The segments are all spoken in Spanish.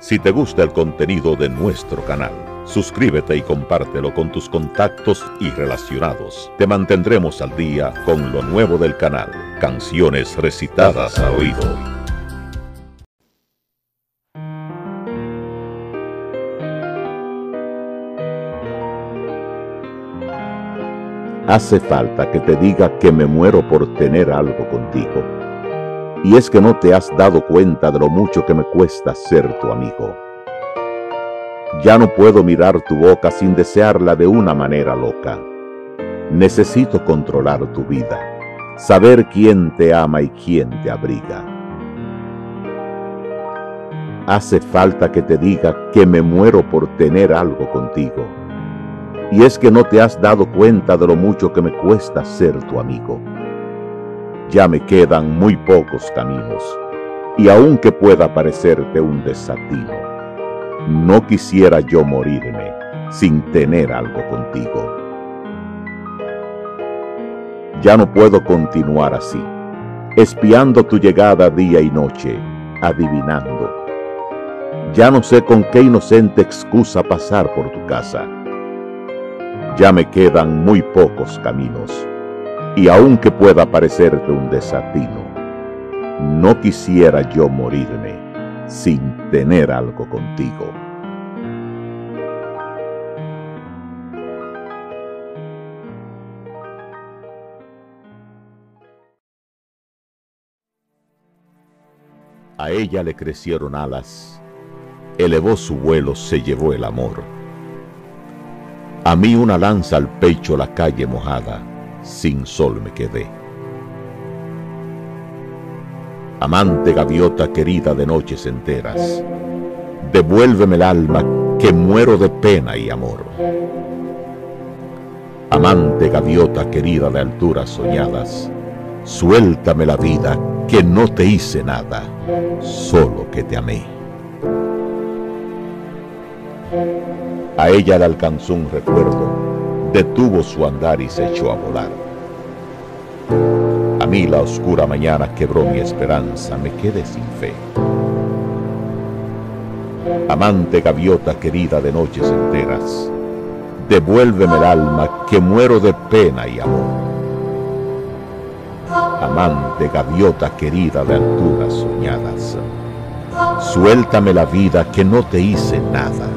Si te gusta el contenido de nuestro canal, suscríbete y compártelo con tus contactos y relacionados. Te mantendremos al día con lo nuevo del canal, canciones recitadas a oído. Hace falta que te diga que me muero por tener algo contigo. Y es que no te has dado cuenta de lo mucho que me cuesta ser tu amigo. Ya no puedo mirar tu boca sin desearla de una manera loca. Necesito controlar tu vida, saber quién te ama y quién te abriga. Hace falta que te diga que me muero por tener algo contigo y es que no te has dado cuenta de lo mucho que me cuesta ser tu amigo. Ya me quedan muy pocos caminos, y aunque pueda parecerte un desatino, no quisiera yo morirme sin tener algo contigo. Ya no puedo continuar así, espiando tu llegada día y noche, adivinando. Ya no sé con qué inocente excusa pasar por tu casa ya me quedan muy pocos caminos, y aunque pueda parecerte un desatino, no quisiera yo morirme sin tener algo contigo. A ella le crecieron alas, elevó su vuelo, se llevó el amor a mí una lanza al pecho la calle mojada, sin sol me quedé. Amante gaviota querida de noches enteras, devuélveme el alma que muero de pena y amor. Amante gaviota querida de alturas soñadas, suéltame la vida que no te hice nada, solo que te amé. A ella le alcanzó un recuerdo, detuvo su andar y se echó a volar. A mí la oscura mañana quebró mi esperanza, me quedé sin fe. Amante gaviota querida de noches enteras, devuélveme el alma que muero de pena y amor. Amante gaviota querida de alturas soñadas, suéltame la vida que no te hice nada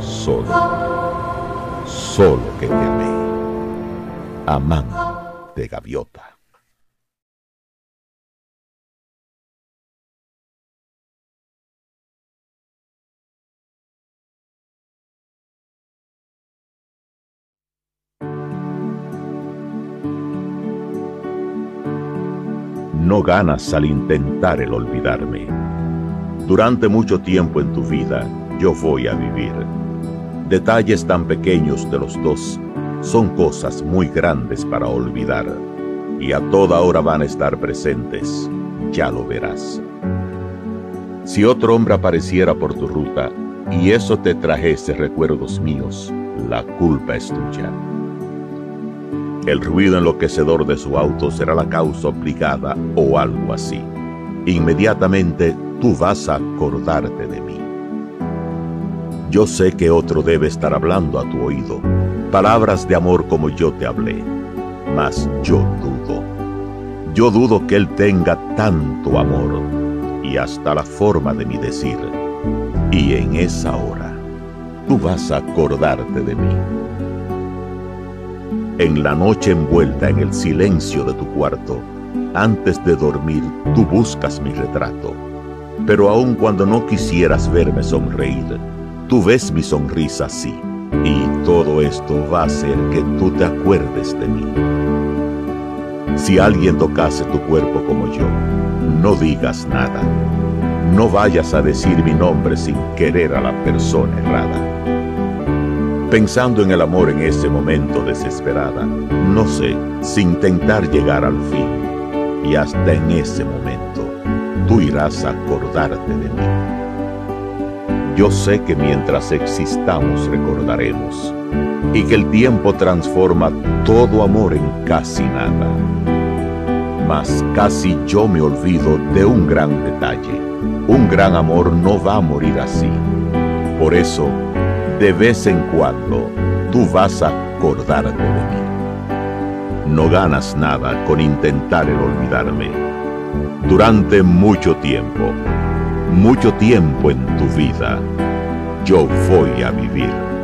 solo, solo que te amé, amante gaviota. No ganas al intentar el olvidarme. Durante mucho tiempo en tu vida yo voy a vivir Detalles tan pequeños de los dos son cosas muy grandes para olvidar y a toda hora van a estar presentes, ya lo verás. Si otro hombre apareciera por tu ruta y eso te trajese recuerdos míos, la culpa es tuya. El ruido enloquecedor de su auto será la causa obligada o algo así. Inmediatamente tú vas a acordarte de mí. Yo sé que otro debe estar hablando a tu oído, palabras de amor como yo te hablé, mas yo dudo. Yo dudo que él tenga tanto amor y hasta la forma de mi decir. Y en esa hora, tú vas a acordarte de mí. En la noche envuelta en el silencio de tu cuarto, antes de dormir, tú buscas mi retrato. Pero aun cuando no quisieras verme sonreír, Tú ves mi sonrisa así, y todo esto va a hacer que tú te acuerdes de mí. Si alguien tocase tu cuerpo como yo, no digas nada. No vayas a decir mi nombre sin querer a la persona errada. Pensando en el amor en ese momento desesperada, no sé, sin intentar llegar al fin, y hasta en ese momento, tú irás a acordarte de mí. Yo sé que mientras existamos recordaremos y que el tiempo transforma todo amor en casi nada. Mas casi yo me olvido de un gran detalle Un gran amor no va a morir así. Por eso, de vez en cuando, tú vas a acordarte de mí. No ganas nada con intentar el olvidarme. Durante mucho tiempo, mucho tiempo en tu vida, yo voy a vivir.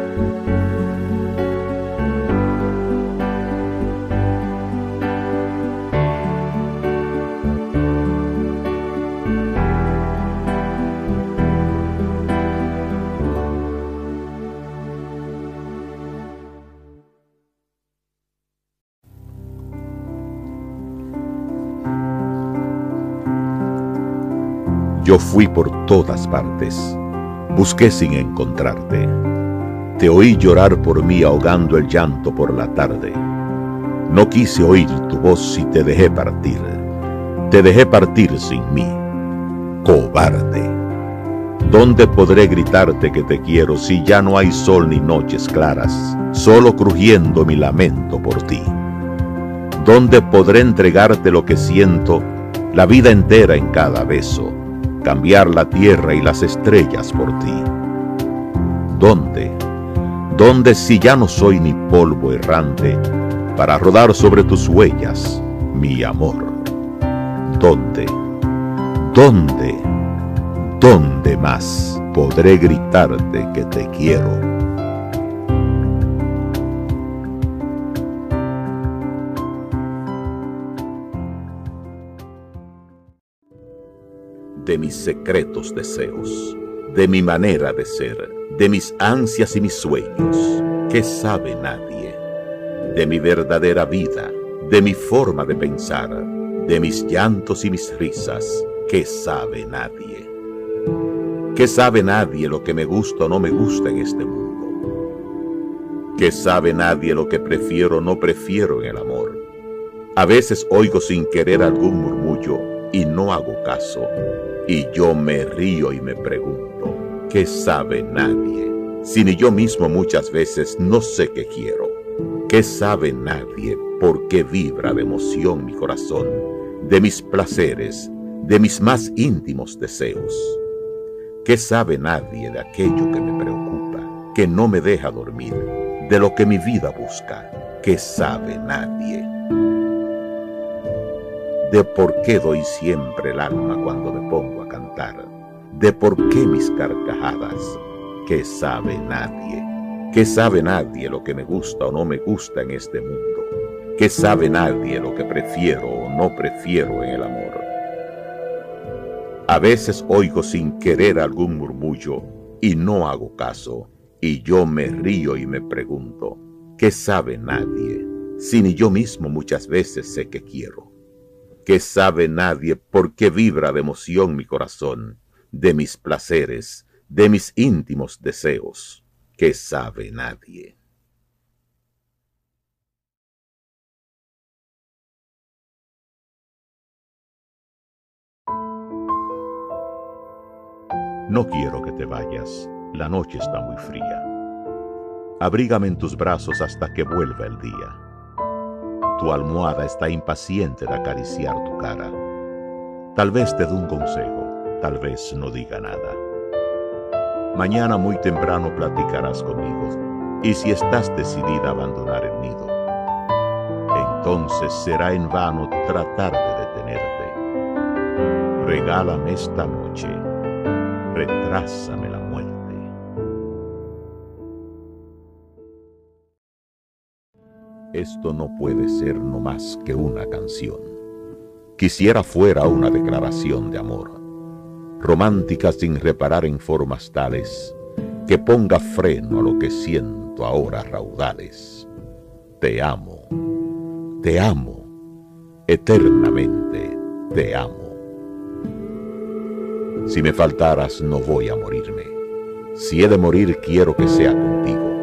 Yo fui por todas partes, busqué sin encontrarte. Te oí llorar por mí ahogando el llanto por la tarde. No quise oír tu voz y te dejé partir. Te dejé partir sin mí. Cobarde. ¿Dónde podré gritarte que te quiero si ya no hay sol ni noches claras, solo crujiendo mi lamento por ti? ¿Dónde podré entregarte lo que siento, la vida entera en cada beso? Cambiar la tierra y las estrellas por ti. ¿Dónde? ¿Dónde si ya no soy ni polvo errante para rodar sobre tus huellas, mi amor? ¿Dónde? ¿Dónde? ¿Dónde más podré gritarte que te quiero? De mis secretos deseos, de mi manera de ser, de mis ansias y mis sueños, que sabe nadie, de mi verdadera vida, de mi forma de pensar, de mis llantos y mis risas, que sabe nadie. Que sabe nadie lo que me gusta o no me gusta en este mundo. Que sabe nadie lo que prefiero o no prefiero en el amor. A veces oigo sin querer algún murmullo y no hago caso y yo me río y me pregunto, ¿qué sabe nadie? Si ni yo mismo muchas veces no sé qué quiero. ¿Qué sabe nadie por qué vibra de emoción mi corazón, de mis placeres, de mis más íntimos deseos? ¿Qué sabe nadie de aquello que me preocupa, que no me deja dormir, de lo que mi vida busca? ¿Qué sabe nadie? De por qué doy siempre el alma cuando me pongo a cantar, de por qué mis carcajadas, que sabe nadie, que sabe nadie lo que me gusta o no me gusta en este mundo, que sabe nadie lo que prefiero o no prefiero en el amor. A veces oigo sin querer algún murmullo y no hago caso, y yo me río y me pregunto, ¿qué sabe nadie? Si ni yo mismo muchas veces sé que quiero que sabe nadie por qué vibra de emoción mi corazón, de mis placeres, de mis íntimos deseos, que sabe nadie. No quiero que te vayas, la noche está muy fría. Abrígame en tus brazos hasta que vuelva el día tu almohada está impaciente de acariciar tu cara. Tal vez te dé un consejo, tal vez no diga nada. Mañana muy temprano platicarás conmigo, y si estás decidida a abandonar el nido, entonces será en vano tratar de detenerte. Regálame esta noche, retrásame Esto no puede ser no más que una canción. Quisiera fuera una declaración de amor, romántica sin reparar en formas tales que ponga freno a lo que siento ahora raudales. Te amo, te amo, eternamente te amo. Si me faltaras no voy a morirme. Si he de morir quiero que sea contigo.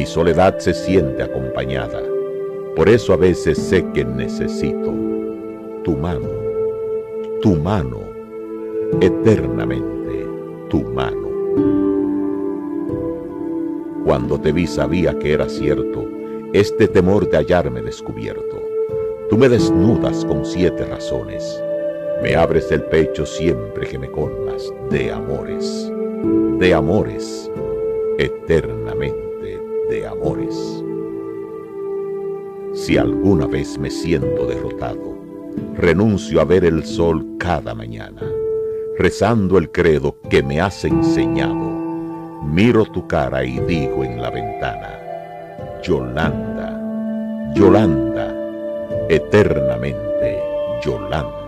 Mi soledad se siente acompañada por eso a veces sé que necesito tu mano, tu mano, eternamente tu mano. Cuando te vi sabía que era cierto este temor de hallarme descubierto. Tú me desnudas con siete razones. Me abres el pecho siempre que me colmas de amores, de amores, eternamente de amores. Si alguna vez me siento derrotado, renuncio a ver el sol cada mañana, rezando el credo que me has enseñado. Miro tu cara y digo en la ventana, Yolanda, Yolanda, eternamente Yolanda.